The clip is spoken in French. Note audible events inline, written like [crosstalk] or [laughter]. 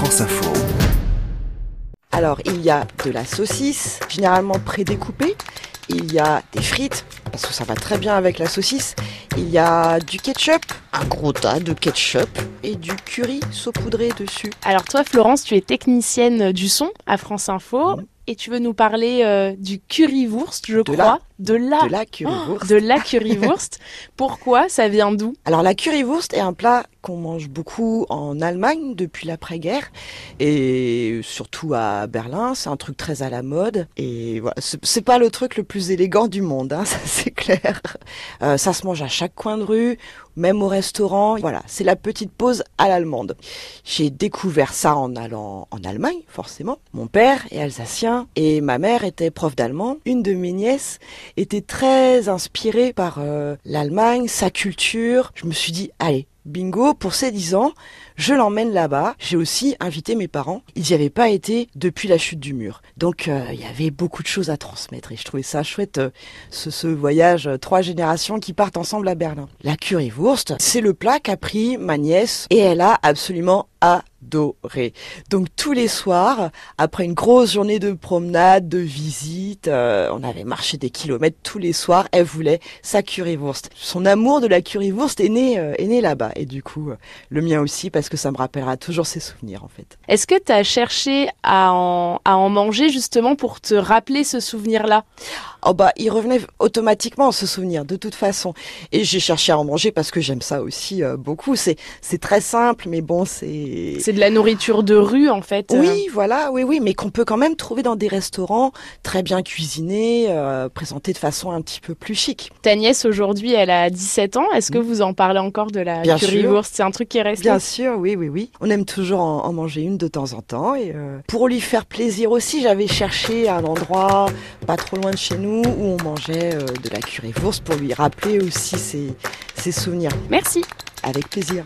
France Info. Alors, il y a de la saucisse, généralement prédécoupée. Il y a des frites, parce que ça va très bien avec la saucisse. Il y a du ketchup, un gros tas de ketchup et du curry saupoudré dessus. Alors toi, Florence, tu es technicienne du son à France Info. Mhm. Et tu veux nous parler euh, du currywurst, je De crois. la- De la, De la currywurst. [gasps] de la currywurst. [laughs] Pourquoi? Ça vient d'où? Alors la currywurst est un plat qu'on mange beaucoup en Allemagne depuis l'après-guerre et surtout à Berlin. C'est un truc très à la mode et voilà, c'est pas le truc le plus élégant du monde, hein, [laughs] ça c'est clair. Euh, ça se mange à chaque coin de rue, même au restaurant. Voilà, c'est la petite pause à l'allemande. J'ai découvert ça en allant en Allemagne, forcément. Mon père est alsacien et ma mère était prof d'allemand. Une de mes nièces était très inspirée par euh, l'Allemagne, sa culture. Je me suis dit, allez, bingo, pour ses 10 ans, je l'emmène là-bas. J'ai aussi invité mes parents. Ils n'y avaient pas été depuis la chute du mur. Donc, euh, il y avait beaucoup de choses à transmettre et je trouvais ça chouette, euh, ce, voyage, euh, trois générations qui partent ensemble à Berlin. La currywurst, c'est le plat qu'a pris ma nièce et elle a absolument adoré. Donc tous les soirs, après une grosse journée de promenade, de visite, euh, on avait marché des kilomètres tous les soirs, elle voulait sa currywurst. Son amour de la currywurst est né, euh, est né là-bas et du coup euh, le mien aussi parce que ça me rappellera toujours ses souvenirs en fait. Est-ce que tu as cherché à en, à en manger justement pour te rappeler ce souvenir-là? Oh bah il revenait automatiquement ce souvenir de toute façon et j'ai cherché à en manger parce que j'aime ça aussi euh, beaucoup. C'est c'est très simple mais bon c'est C'est de la nourriture de rue en fait. Oui, voilà, oui, oui, mais qu'on peut quand même trouver dans des restaurants très bien cuisinés, euh, présentés de façon un petit peu plus chic. Ta nièce aujourd'hui, elle a 17 ans. Est-ce que vous en parlez encore de la Mm. Bien currywurst? C'est un truc qui est resté? Bien sûr, oui, oui, oui. On aime toujours en, en manger une de temps en temps. Et euh, pour lui faire plaisir aussi, j'avais cherché un endroit pas trop loin de chez nous où on mangeait euh, de la currywurst pour lui rappeler aussi ses, ses souvenirs. Merci. Avec plaisir.